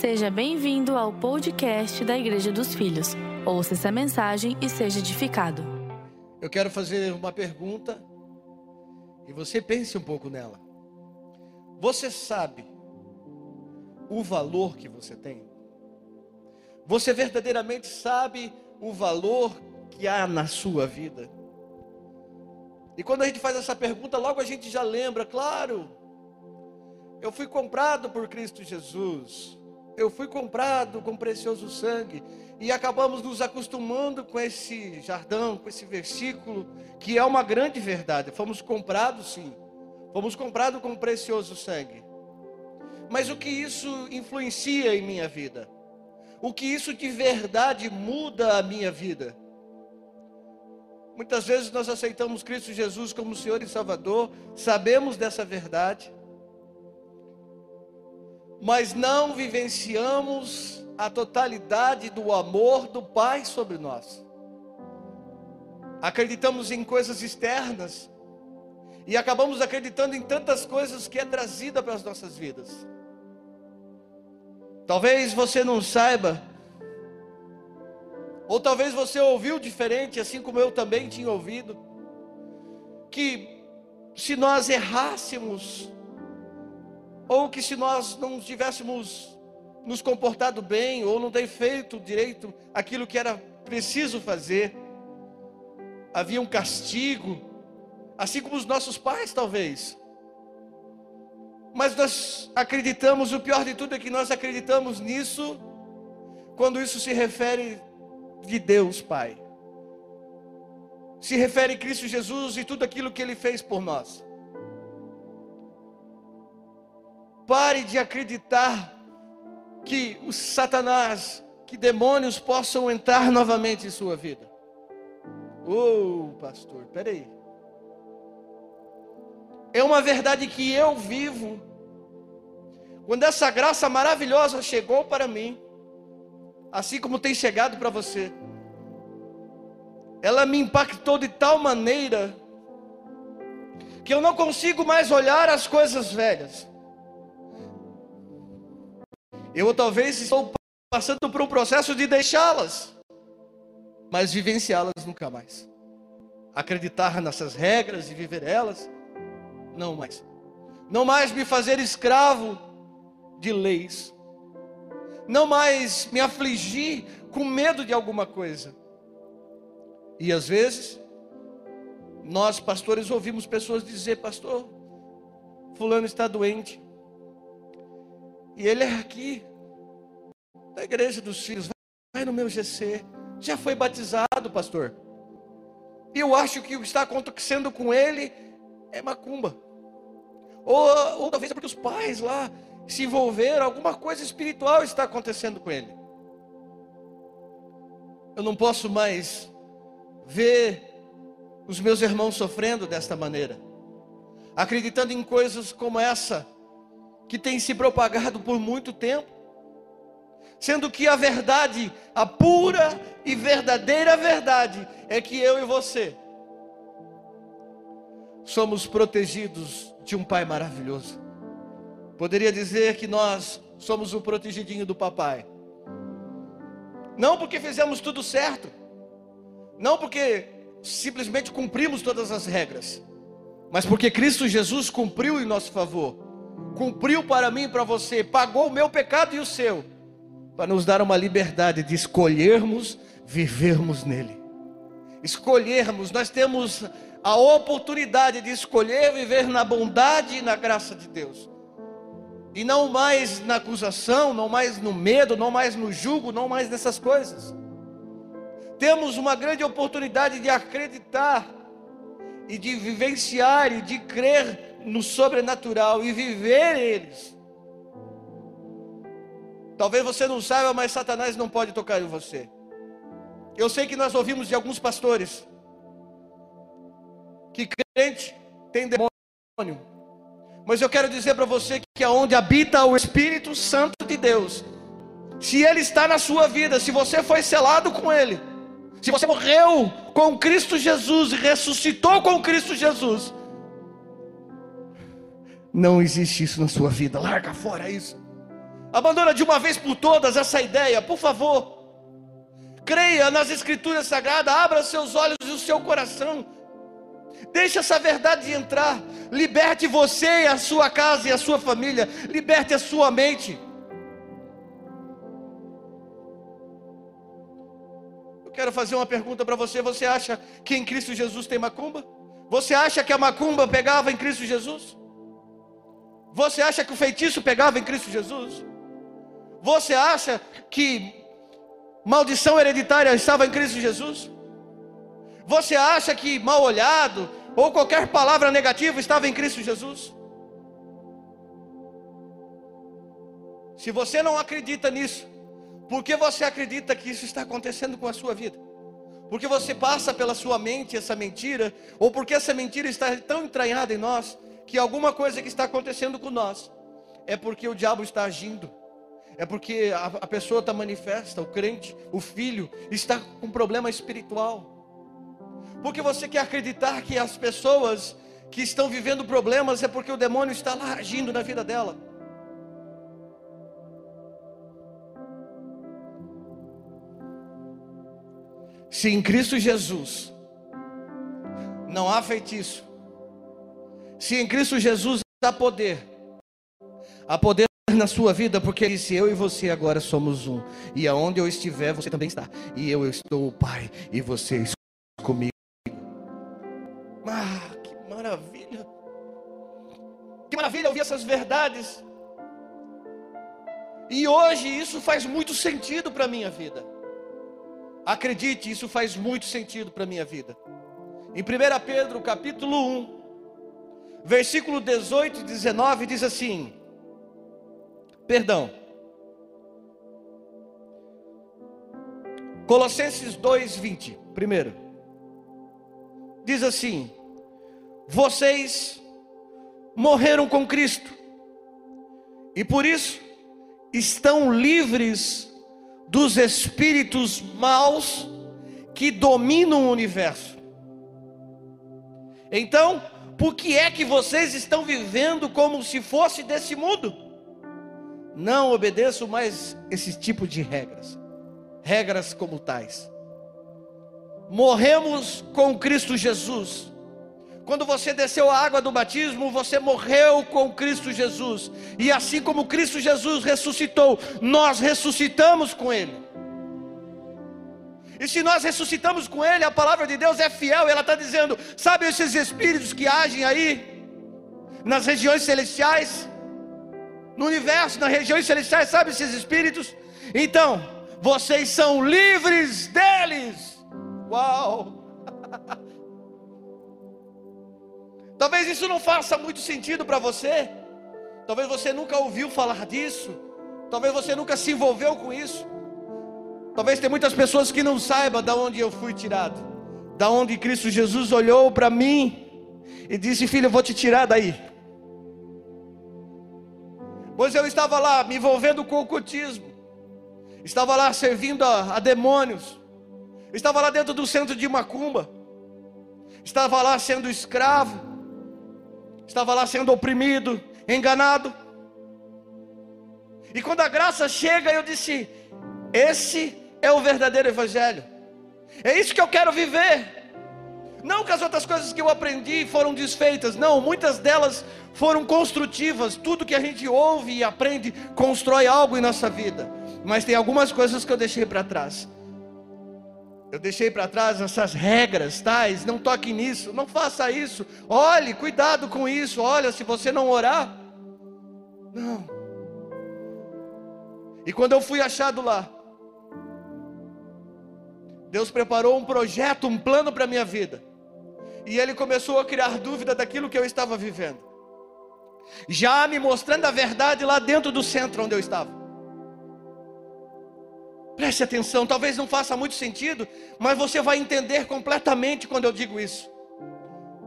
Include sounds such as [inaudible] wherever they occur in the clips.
Seja bem-vindo ao podcast da Igreja dos Filhos. Ouça essa mensagem e seja edificado. Eu quero fazer uma pergunta e você pense um pouco nela. Você sabe o valor que você tem? Você verdadeiramente sabe o valor que há na sua vida? E quando a gente faz essa pergunta, logo a gente já lembra, claro, eu fui comprado por Cristo Jesus. Eu fui comprado com precioso sangue. E acabamos nos acostumando com esse jardão, com esse versículo, que é uma grande verdade. Fomos comprados, sim. Fomos comprados com precioso sangue. Mas o que isso influencia em minha vida? O que isso de verdade muda a minha vida? Muitas vezes nós aceitamos Cristo Jesus como Senhor e Salvador, sabemos dessa verdade, mas não vivenciamos a totalidade do amor do Pai sobre nós. Acreditamos em coisas externas e acabamos acreditando em tantas coisas que é trazida para as nossas vidas. Talvez você não saiba, ou talvez você ouviu diferente, assim como eu também tinha ouvido, que se nós errássemos ou que se nós não tivéssemos nos comportado bem, ou não ter feito direito aquilo que era preciso fazer, havia um castigo, assim como os nossos pais, talvez. Mas nós acreditamos, o pior de tudo é que nós acreditamos nisso, quando isso se refere de Deus Pai. Se refere a Cristo Jesus e tudo aquilo que Ele fez por nós. Pare de acreditar que o Satanás, que demônios possam entrar novamente em sua vida. Oh, pastor, peraí. É uma verdade que eu vivo. Quando essa graça maravilhosa chegou para mim, assim como tem chegado para você, ela me impactou de tal maneira que eu não consigo mais olhar as coisas velhas. Eu talvez estou passando por um processo de deixá-las, mas vivenciá-las nunca mais. Acreditar nessas regras e viver elas, não mais. Não mais me fazer escravo de leis. Não mais me afligir com medo de alguma coisa. E às vezes, nós pastores ouvimos pessoas dizer: Pastor, Fulano está doente. E ele é aqui, da igreja dos filhos. Vai no meu GC. Já foi batizado, pastor. E eu acho que o que está acontecendo com ele é macumba. Ou, ou talvez é porque os pais lá se envolveram, alguma coisa espiritual está acontecendo com ele. Eu não posso mais ver os meus irmãos sofrendo desta maneira, acreditando em coisas como essa, que tem se propagado por muito tempo, sendo que a verdade, a pura e verdadeira verdade, é que eu e você somos protegidos de um Pai maravilhoso. Poderia dizer que nós somos o protegidinho do papai. Não porque fizemos tudo certo, não porque simplesmente cumprimos todas as regras, mas porque Cristo Jesus cumpriu em nosso favor cumpriu para mim e para você, pagou o meu pecado e o seu, para nos dar uma liberdade de escolhermos vivermos nele. Escolhermos, nós temos a oportunidade de escolher viver na bondade e na graça de Deus. E não mais na acusação, não mais no medo, não mais no julgo, não mais nessas coisas. Temos uma grande oportunidade de acreditar e de vivenciar e de crer no sobrenatural e viver eles. Talvez você não saiba, mas Satanás não pode tocar em você. Eu sei que nós ouvimos de alguns pastores que crente tem demônio. Mas eu quero dizer para você que aonde habita o Espírito Santo de Deus, se ele está na sua vida, se você foi selado com ele, se você morreu com Cristo Jesus e ressuscitou com Cristo Jesus, não existe isso na sua vida. Larga fora isso. Abandona de uma vez por todas essa ideia, por favor. Creia nas Escrituras Sagradas, abra seus olhos e o seu coração. Deixe essa verdade entrar. Liberte você e a sua casa e a sua família. Liberte a sua mente. Eu quero fazer uma pergunta para você. Você acha que em Cristo Jesus tem macumba? Você acha que a macumba pegava em Cristo Jesus? Você acha que o feitiço pegava em Cristo Jesus? Você acha que maldição hereditária estava em Cristo Jesus? Você acha que mal olhado ou qualquer palavra negativa estava em Cristo Jesus? Se você não acredita nisso, por que você acredita que isso está acontecendo com a sua vida? Porque você passa pela sua mente essa mentira, ou porque essa mentira está tão entranhada em nós, que alguma coisa que está acontecendo com nós é porque o diabo está agindo é porque a, a pessoa está manifesta, o crente, o filho, está com problema espiritual. Porque você quer acreditar que as pessoas que estão vivendo problemas é porque o demônio está lá agindo na vida dela. Se em Cristo Jesus não há feitiço, se em Cristo Jesus há poder, há poder na sua vida, porque ele disse: Eu e você agora somos um, e aonde eu estiver, você também está, e eu estou o Pai, e vocês comigo. Ah, que maravilha! Que maravilha ouvir essas verdades. E hoje isso faz muito sentido para a minha vida. Acredite, isso faz muito sentido para a minha vida. Em 1 Pedro capítulo 1, versículo 18 e 19 diz assim: Perdão. Colossenses 2:20, primeiro. Diz assim: Vocês morreram com Cristo. E por isso estão livres dos espíritos maus que dominam o universo. Então, por que é que vocês estão vivendo como se fosse desse mundo? Não obedeço mais esse tipo de regras, regras como tais. Morremos com Cristo Jesus. Quando você desceu a água do batismo, você morreu com Cristo Jesus. E assim como Cristo Jesus ressuscitou, nós ressuscitamos com Ele. E se nós ressuscitamos com Ele, a palavra de Deus é fiel, ela está dizendo: sabe esses espíritos que agem aí, nas regiões celestiais? no universo, nas regiões celestiais, sabe esses espíritos? Então, vocês são livres deles. Uau! [laughs] Talvez isso não faça muito sentido para você. Talvez você nunca ouviu falar disso. Talvez você nunca se envolveu com isso. Talvez tem muitas pessoas que não saibam da onde eu fui tirado. Da onde Cristo Jesus olhou para mim e disse: "Filho, eu vou te tirar daí". Pois eu estava lá me envolvendo com o ocultismo, estava lá servindo a, a demônios, estava lá dentro do centro de Macumba, estava lá sendo escravo, estava lá sendo oprimido, enganado. E quando a graça chega, eu disse: esse é o verdadeiro Evangelho, é isso que eu quero viver. Não que as outras coisas que eu aprendi foram desfeitas, não, muitas delas foram construtivas. Tudo que a gente ouve e aprende constrói algo em nossa vida. Mas tem algumas coisas que eu deixei para trás. Eu deixei para trás essas regras tais, não toque nisso, não faça isso. Olhe, cuidado com isso. Olha, se você não orar, não. E quando eu fui achado lá, Deus preparou um projeto, um plano para a minha vida. E ele começou a criar dúvida daquilo que eu estava vivendo. Já me mostrando a verdade lá dentro do centro onde eu estava. Preste atenção, talvez não faça muito sentido, mas você vai entender completamente quando eu digo isso.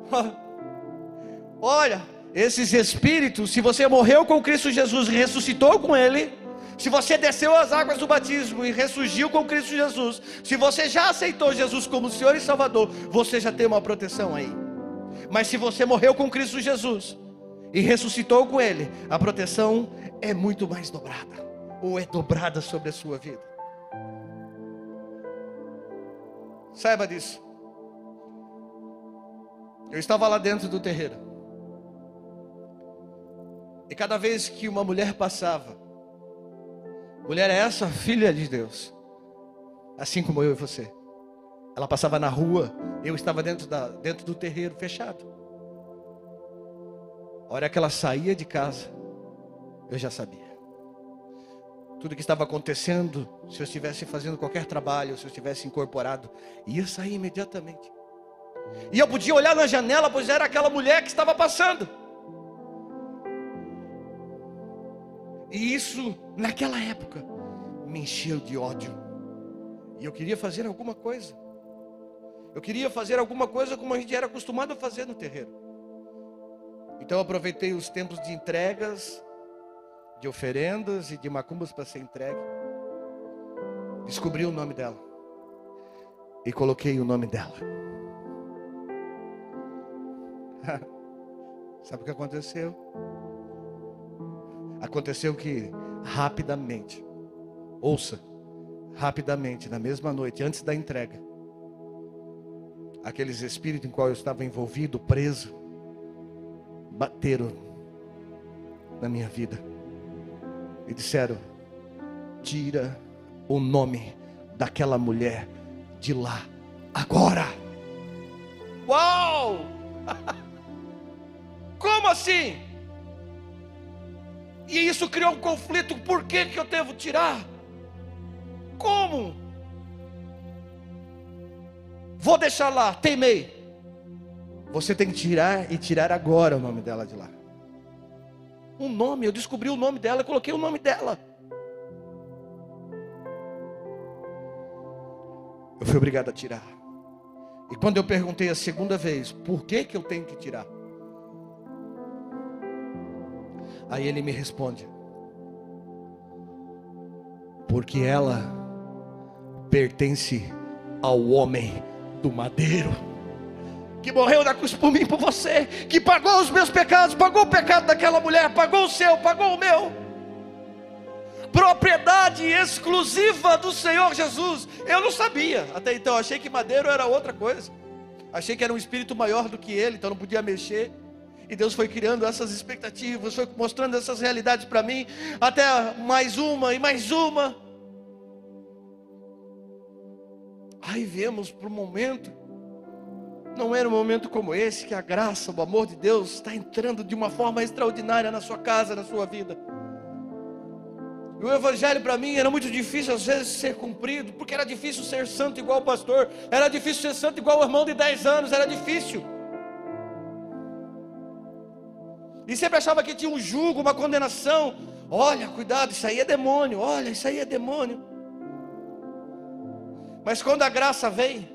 [laughs] Olha, esses espíritos, se você morreu com Cristo Jesus ressuscitou com Ele, se você desceu as águas do batismo e ressurgiu com Cristo Jesus, se você já aceitou Jesus como Senhor e Salvador, você já tem uma proteção aí. Mas se você morreu com Cristo Jesus e ressuscitou com Ele, a proteção é muito mais dobrada. ou é dobrada sobre a sua vida. Saiba disso. Eu estava lá dentro do terreiro. E cada vez que uma mulher passava, mulher é essa filha de Deus, assim como eu e você. Ela passava na rua, eu estava dentro, da, dentro do terreiro fechado. A hora que ela saía de casa, eu já sabia. Tudo que estava acontecendo, se eu estivesse fazendo qualquer trabalho, se eu estivesse incorporado, ia sair imediatamente. E eu podia olhar na janela, pois era aquela mulher que estava passando. E isso, naquela época, me encheu de ódio. E eu queria fazer alguma coisa. Eu queria fazer alguma coisa como a gente era acostumado a fazer no terreiro. Então eu aproveitei os tempos de entregas, de oferendas e de macumbas para ser entregue. Descobri o nome dela. E coloquei o nome dela. [laughs] Sabe o que aconteceu? Aconteceu que rapidamente, ouça, rapidamente, na mesma noite, antes da entrega, aqueles espíritos em qual eu estava envolvido, preso, bateram na minha vida e disseram: tira o nome daquela mulher de lá agora. Uau! [laughs] Como assim? E isso criou um conflito. Por que, que eu devo tirar? Como? Vou deixar lá, teimei. Você tem que tirar e tirar agora o nome dela de lá. Um nome, eu descobri o nome dela, coloquei o nome dela. Eu fui obrigado a tirar. E quando eu perguntei a segunda vez, por que que eu tenho que tirar? Aí ele me responde: Porque ela pertence ao homem do madeiro que morreu na cruz por mim por você, que pagou os meus pecados, pagou o pecado daquela mulher, pagou o seu, pagou o meu. Propriedade exclusiva do Senhor Jesus. Eu não sabia, até então, achei que madeiro era outra coisa. Achei que era um espírito maior do que ele, então não podia mexer. E Deus foi criando essas expectativas, foi mostrando essas realidades para mim, até mais uma e mais uma. Aí vemos para o momento, não era um momento como esse que a graça, o amor de Deus está entrando de uma forma extraordinária na sua casa, na sua vida. E o evangelho para mim era muito difícil às vezes ser cumprido, porque era difícil ser santo igual o pastor, era difícil ser santo igual o irmão de 10 anos, era difícil. E sempre achava que tinha um jugo, uma condenação. Olha, cuidado, isso aí é demônio. Olha, isso aí é demônio. Mas quando a graça vem,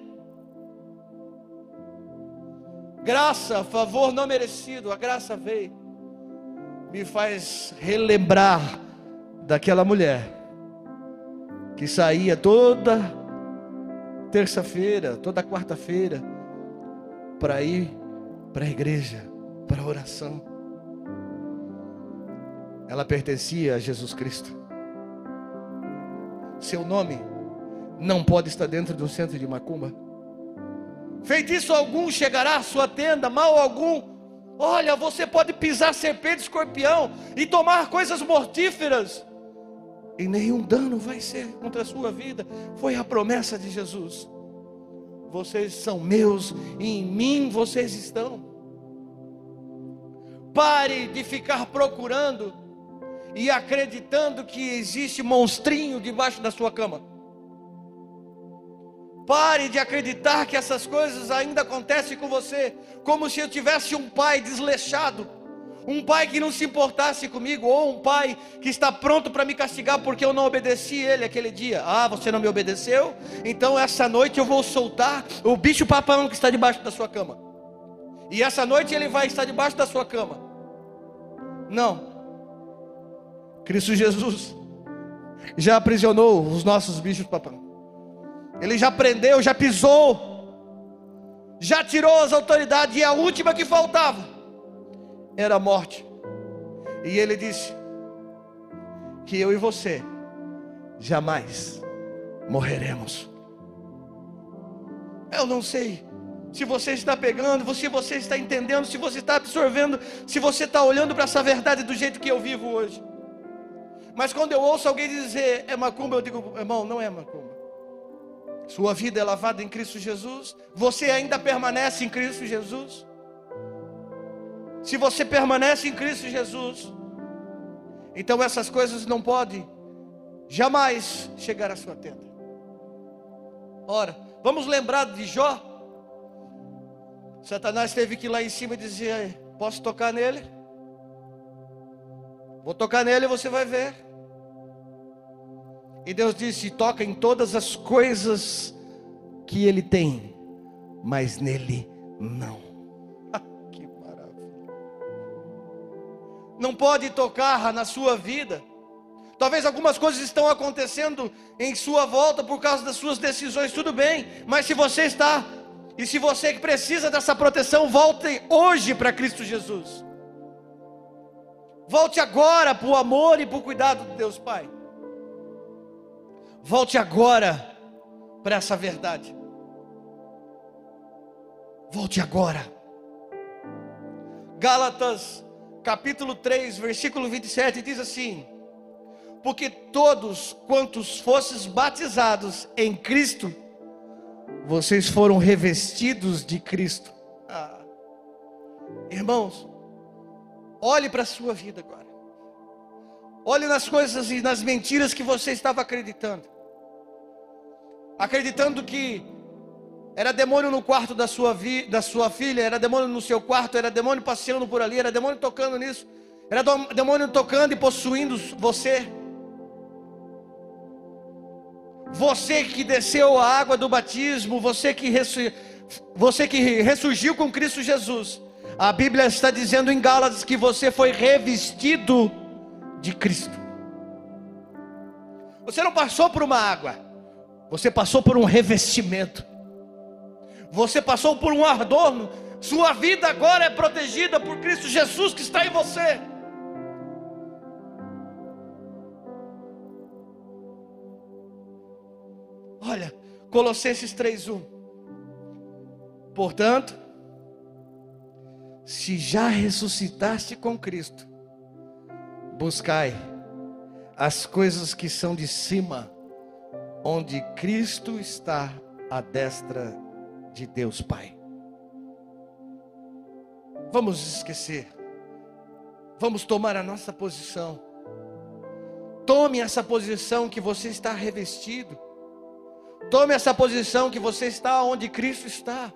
graça, favor não merecido, a graça veio, me faz relembrar daquela mulher que saía toda terça-feira, toda quarta-feira, para ir para a igreja, para a oração ela pertencia a Jesus Cristo. Seu nome não pode estar dentro de um centro de macumba. Feitiço algum chegará à sua tenda, mal algum. Olha, você pode pisar serpente, escorpião e tomar coisas mortíferas, e nenhum dano vai ser contra a sua vida. Foi a promessa de Jesus. Vocês são meus e em mim vocês estão. Pare de ficar procurando e acreditando que existe monstrinho debaixo da sua cama. Pare de acreditar que essas coisas ainda acontecem com você, como se eu tivesse um pai desleixado, um pai que não se importasse comigo, ou um pai que está pronto para me castigar porque eu não obedeci ele aquele dia. Ah, você não me obedeceu? Então essa noite eu vou soltar o bicho papão que está debaixo da sua cama. E essa noite ele vai estar debaixo da sua cama. Não, Cristo Jesus já aprisionou os nossos bichos papão. Ele já prendeu, já pisou, já tirou as autoridades, e a última que faltava era a morte. E ele disse que eu e você jamais morreremos. Eu não sei se você está pegando, se você está entendendo, se você está absorvendo, se você está olhando para essa verdade do jeito que eu vivo hoje. Mas quando eu ouço alguém dizer é macumba, eu digo, irmão, não é macumba. Sua vida é lavada em Cristo Jesus. Você ainda permanece em Cristo Jesus. Se você permanece em Cristo Jesus, então essas coisas não podem jamais chegar à sua tenda. Ora, vamos lembrar de Jó. Satanás teve que ir lá em cima e dizer: Posso tocar nele? Vou tocar nele e você vai ver. E Deus disse: Toca em todas as coisas que ele tem, mas nele não. [laughs] que maravilha. Não pode tocar na sua vida. Talvez algumas coisas estão acontecendo em sua volta por causa das suas decisões, tudo bem, mas se você está e se você que precisa dessa proteção, volte hoje para Cristo Jesus. Volte agora para o amor e para o cuidado de Deus Pai. Volte agora para essa verdade. Volte agora. Gálatas, capítulo 3, versículo 27 diz assim: Porque todos quantos fosses batizados em Cristo, vocês foram revestidos de Cristo. Ah. Irmãos, olhe para a sua vida agora. Olhe nas coisas e nas mentiras que você estava acreditando. Acreditando que era demônio no quarto da sua, vi, da sua filha, era demônio no seu quarto, era demônio passeando por ali, era demônio tocando nisso, era demônio tocando e possuindo você. Você que desceu a água do batismo, você que, você que ressurgiu com Cristo Jesus, a Bíblia está dizendo em Gálatas que você foi revestido de Cristo. Você não passou por uma água, você passou por um revestimento. Você passou por um ardor, sua vida agora é protegida por Cristo Jesus que está em você. Olha, Colossenses 3:1. Portanto, se já ressuscitaste com Cristo, buscai as coisas que são de cima, onde Cristo está à destra de Deus Pai. Vamos esquecer, vamos tomar a nossa posição. Tome essa posição que você está revestido. Tome essa posição que você está onde Cristo está.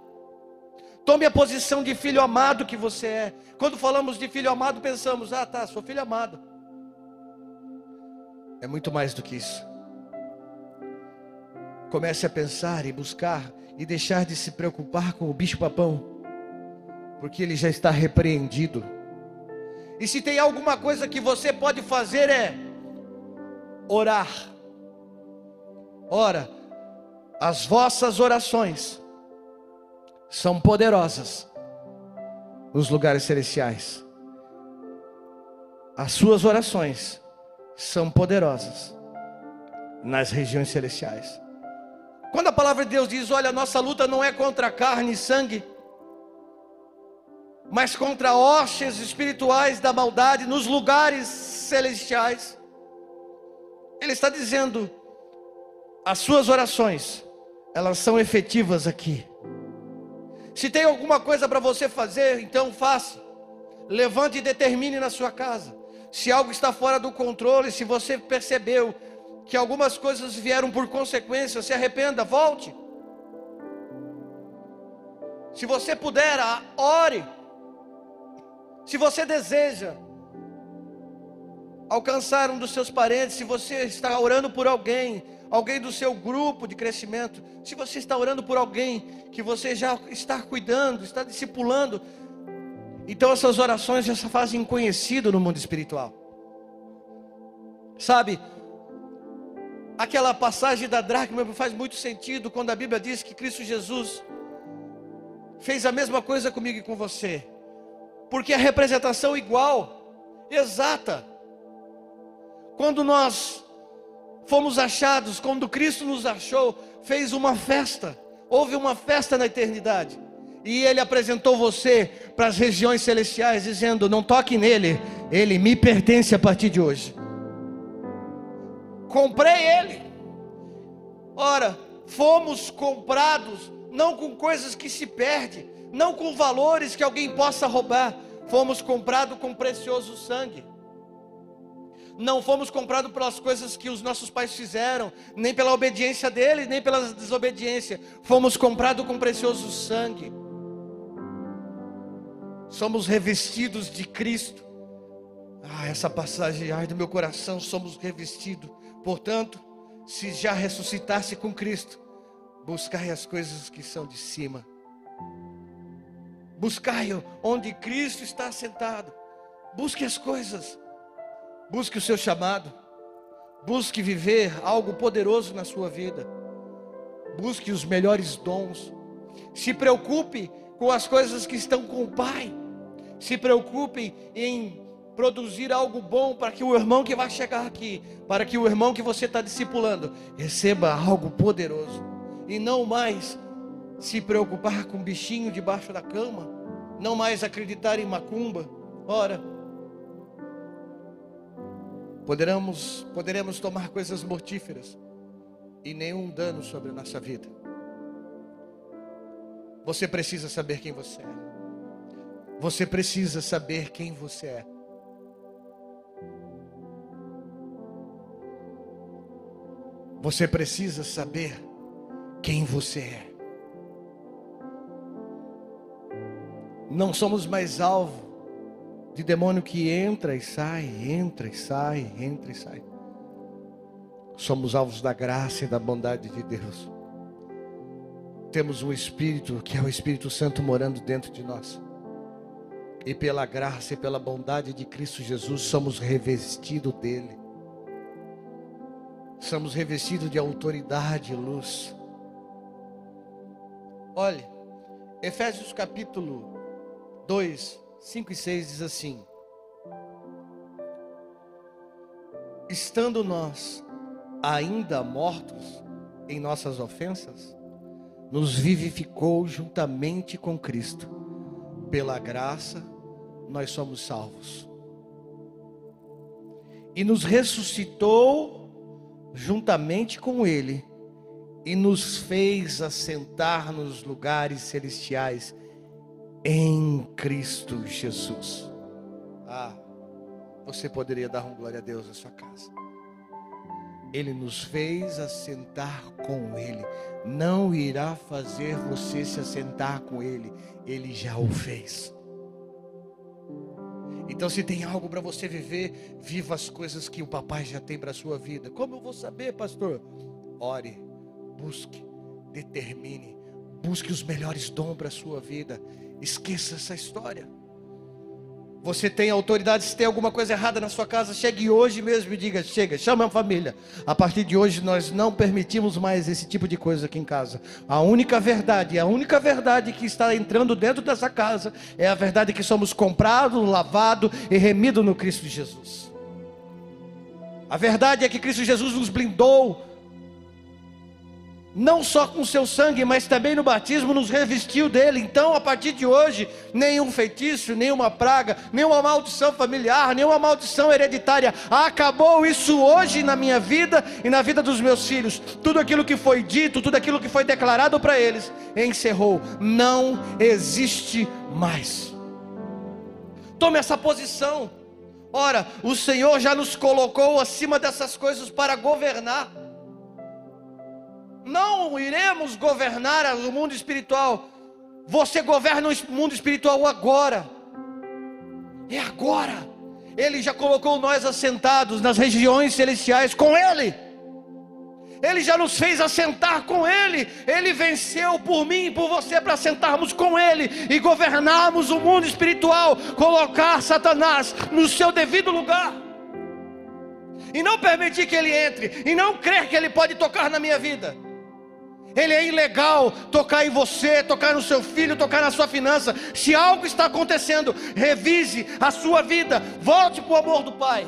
Tome a posição de filho amado que você é. Quando falamos de filho amado, pensamos: ah, tá, sou filho amado. É muito mais do que isso. Comece a pensar e buscar e deixar de se preocupar com o bicho-papão, porque ele já está repreendido. E se tem alguma coisa que você pode fazer é orar. Ora, as vossas orações são poderosas nos lugares celestiais. As suas orações são poderosas nas regiões celestiais. Quando a palavra de Deus diz: Olha, nossa luta não é contra carne e sangue, mas contra hostes espirituais da maldade nos lugares celestiais. Ele está dizendo: as suas orações, elas são efetivas aqui. Se tem alguma coisa para você fazer, então faça. Levante e determine na sua casa. Se algo está fora do controle, se você percebeu que algumas coisas vieram por consequência, se arrependa, volte. Se você puder, ore. Se você deseja alcançar um dos seus parentes, se você está orando por alguém, alguém do seu grupo de crescimento, se você está orando por alguém que você já está cuidando, está discipulando, então essas orações já se fazem conhecido no mundo espiritual. Sabe, aquela passagem da dracma faz muito sentido quando a Bíblia diz que Cristo Jesus fez a mesma coisa comigo e com você, porque a representação igual, exata. Quando nós fomos achados, quando Cristo nos achou, fez uma festa. Houve uma festa na eternidade. E ele apresentou você para as regiões celestiais, dizendo: Não toque nele, ele me pertence a partir de hoje. Comprei ele. Ora, fomos comprados não com coisas que se perdem, não com valores que alguém possa roubar, fomos comprados com precioso sangue. Não fomos comprados pelas coisas que os nossos pais fizeram, nem pela obediência deles, nem pela desobediência. Fomos comprados com precioso sangue. Somos revestidos de Cristo. Ah, essa passagem ai do meu coração, somos revestidos. Portanto, se já ressuscitasse com Cristo, buscai as coisas que são de cima. Buscai onde Cristo está sentado. Busque as coisas Busque o seu chamado. Busque viver algo poderoso na sua vida. Busque os melhores dons. Se preocupe com as coisas que estão com o Pai. Se preocupe em produzir algo bom para que o irmão que vai chegar aqui, para que o irmão que você está discipulando, receba algo poderoso. E não mais se preocupar com bichinho debaixo da cama. Não mais acreditar em macumba. Ora, Poderemos, poderemos tomar coisas mortíferas e nenhum dano sobre a nossa vida. Você precisa saber quem você é. Você precisa saber quem você é. Você precisa saber quem você é. Não somos mais alvo de demônio que entra e sai, entra e sai, entra e sai. Somos alvos da graça e da bondade de Deus. Temos um Espírito que é o Espírito Santo morando dentro de nós. E pela graça e pela bondade de Cristo Jesus somos revestidos dele. Somos revestidos de autoridade e luz. Olhe, Efésios capítulo 2, 5 e 6 diz assim: Estando nós ainda mortos em nossas ofensas, nos vivificou juntamente com Cristo. Pela graça, nós somos salvos. E nos ressuscitou juntamente com Ele, e nos fez assentar nos lugares celestiais em Cristo Jesus. Ah, você poderia dar um glória a Deus na sua casa. Ele nos fez assentar com Ele. Não irá fazer você se assentar com Ele. Ele já o fez. Então, se tem algo para você viver, viva as coisas que o papai já tem para a sua vida. Como eu vou saber, pastor? Ore, busque, determine, busque os melhores dons para a sua vida. Esqueça essa história. Você tem autoridade, se tem alguma coisa errada na sua casa, chegue hoje mesmo e diga: chega, chama a família. A partir de hoje nós não permitimos mais esse tipo de coisa aqui em casa. A única verdade, a única verdade que está entrando dentro dessa casa é a verdade que somos comprados, lavados e remidos no Cristo Jesus. A verdade é que Cristo Jesus nos blindou não só com seu sangue, mas também no batismo nos revestiu dele. Então, a partir de hoje, nenhum feitiço, nenhuma praga, nenhuma maldição familiar, nenhuma maldição hereditária. Acabou isso hoje na minha vida e na vida dos meus filhos. Tudo aquilo que foi dito, tudo aquilo que foi declarado para eles, encerrou. Não existe mais. Tome essa posição. Ora, o Senhor já nos colocou acima dessas coisas para governar não iremos governar o mundo espiritual. Você governa o mundo espiritual agora. É agora. Ele já colocou nós assentados nas regiões celestiais com Ele. Ele já nos fez assentar com Ele. Ele venceu por mim e por você para sentarmos com Ele e governarmos o mundo espiritual, colocar Satanás no seu devido lugar. E não permitir que ele entre, e não crer que ele pode tocar na minha vida. Ele é ilegal tocar em você, tocar no seu filho, tocar na sua finança. Se algo está acontecendo, revise a sua vida, volte para o amor do Pai.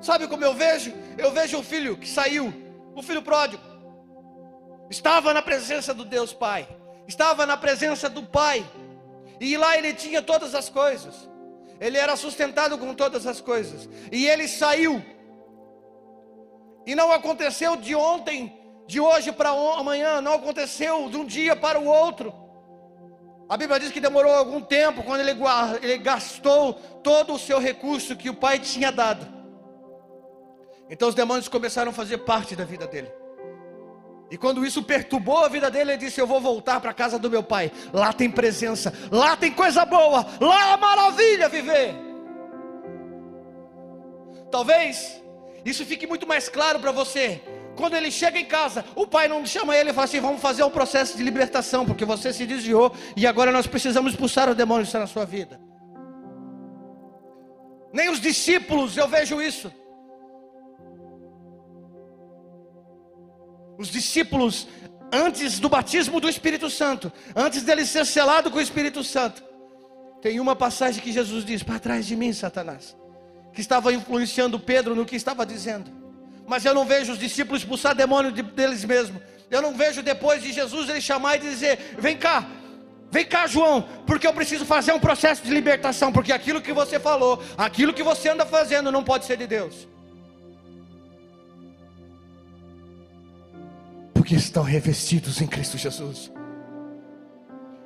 Sabe como eu vejo? Eu vejo o filho que saiu, o filho pródigo. Estava na presença do Deus Pai, estava na presença do Pai, e lá ele tinha todas as coisas, ele era sustentado com todas as coisas, e ele saiu, e não aconteceu de ontem, de hoje para amanhã, não aconteceu de um dia para o outro. A Bíblia diz que demorou algum tempo, quando ele, ele gastou todo o seu recurso que o pai tinha dado. Então os demônios começaram a fazer parte da vida dele. E quando isso perturbou a vida dele, ele disse: Eu vou voltar para a casa do meu pai. Lá tem presença, lá tem coisa boa, lá é maravilha viver. Talvez isso fique muito mais claro para você. Quando ele chega em casa, o pai não chama ele e fala assim: Vamos fazer um processo de libertação, porque você se desviou e agora nós precisamos expulsar o demônio que está na sua vida. Nem os discípulos, eu vejo isso. Os discípulos, antes do batismo do Espírito Santo, antes dele ser selado com o Espírito Santo, tem uma passagem que Jesus diz: Para trás de mim, Satanás, que estava influenciando Pedro no que estava dizendo. Mas eu não vejo os discípulos expulsar demônio deles mesmos. Eu não vejo depois de Jesus ele chamar e dizer: Vem cá, Vem cá, João, porque eu preciso fazer um processo de libertação, porque aquilo que você falou, aquilo que você anda fazendo não pode ser de Deus. porque estão revestidos em Cristo Jesus.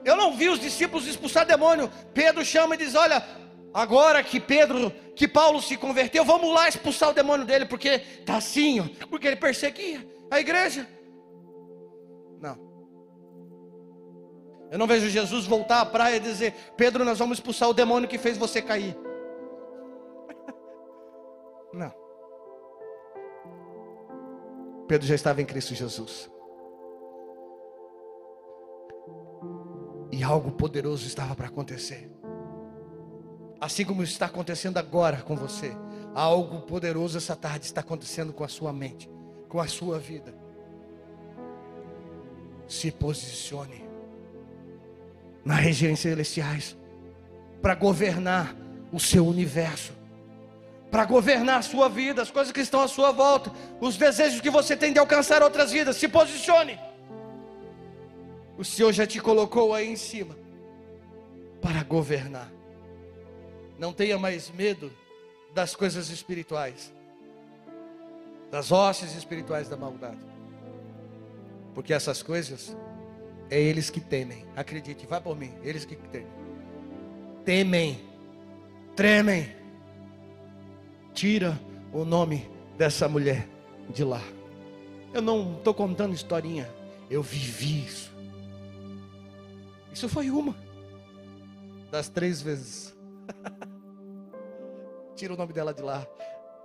Eu não vi os discípulos expulsar demônio. Pedro chama e diz: Olha, agora que Pedro, que Paulo se converteu, vamos lá expulsar o demônio dele, porque está assim, porque ele perseguia a igreja. Não. Eu não vejo Jesus voltar à praia e dizer: Pedro, nós vamos expulsar o demônio que fez você cair. [laughs] Não. Pedro já estava em Cristo Jesus. E algo poderoso estava para acontecer. Assim como está acontecendo agora com você, algo poderoso essa tarde está acontecendo com a sua mente, com a sua vida. Se posicione nas regiões celestiais para governar o seu universo, para governar a sua vida, as coisas que estão à sua volta, os desejos que você tem de alcançar outras vidas. Se posicione. O Senhor já te colocou aí em cima para governar. Não tenha mais medo das coisas espirituais, das hostes espirituais da maldade, porque essas coisas é eles que temem. Acredite, vai por mim, eles que temem. Temem, tremem. Tira o nome dessa mulher de lá. Eu não estou contando historinha, eu vivi isso. Isso foi uma das três vezes. Tira o nome dela de lá.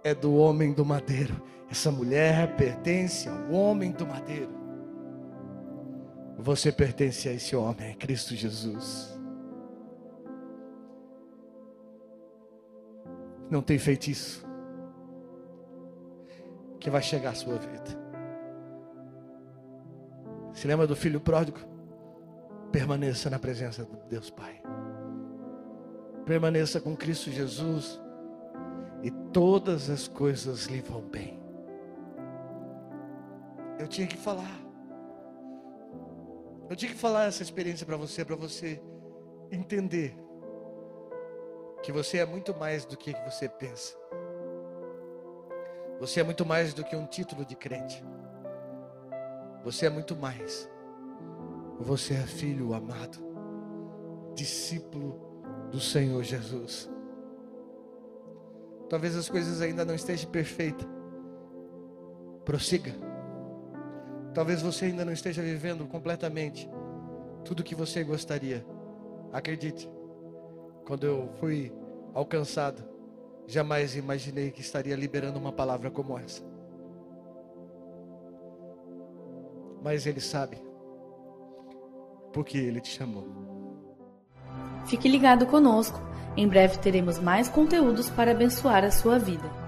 É do homem do madeiro. Essa mulher pertence ao homem do madeiro. Você pertence a esse homem, Cristo Jesus. Não tem feitiço que vai chegar à sua vida. Se lembra do filho pródigo? Permaneça na presença de Deus Pai. Permaneça com Cristo Jesus e todas as coisas lhe vão bem. Eu tinha que falar. Eu tinha que falar essa experiência para você, para você entender que você é muito mais do que você pensa. Você é muito mais do que um título de crente. Você é muito mais. Você é filho amado, discípulo do Senhor Jesus. Talvez as coisas ainda não estejam perfeitas. Prossiga. Talvez você ainda não esteja vivendo completamente tudo o que você gostaria. Acredite, quando eu fui alcançado, jamais imaginei que estaria liberando uma palavra como essa. Mas Ele sabe porque Ele te chamou. Fique ligado conosco. Em breve teremos mais conteúdos para abençoar a sua vida.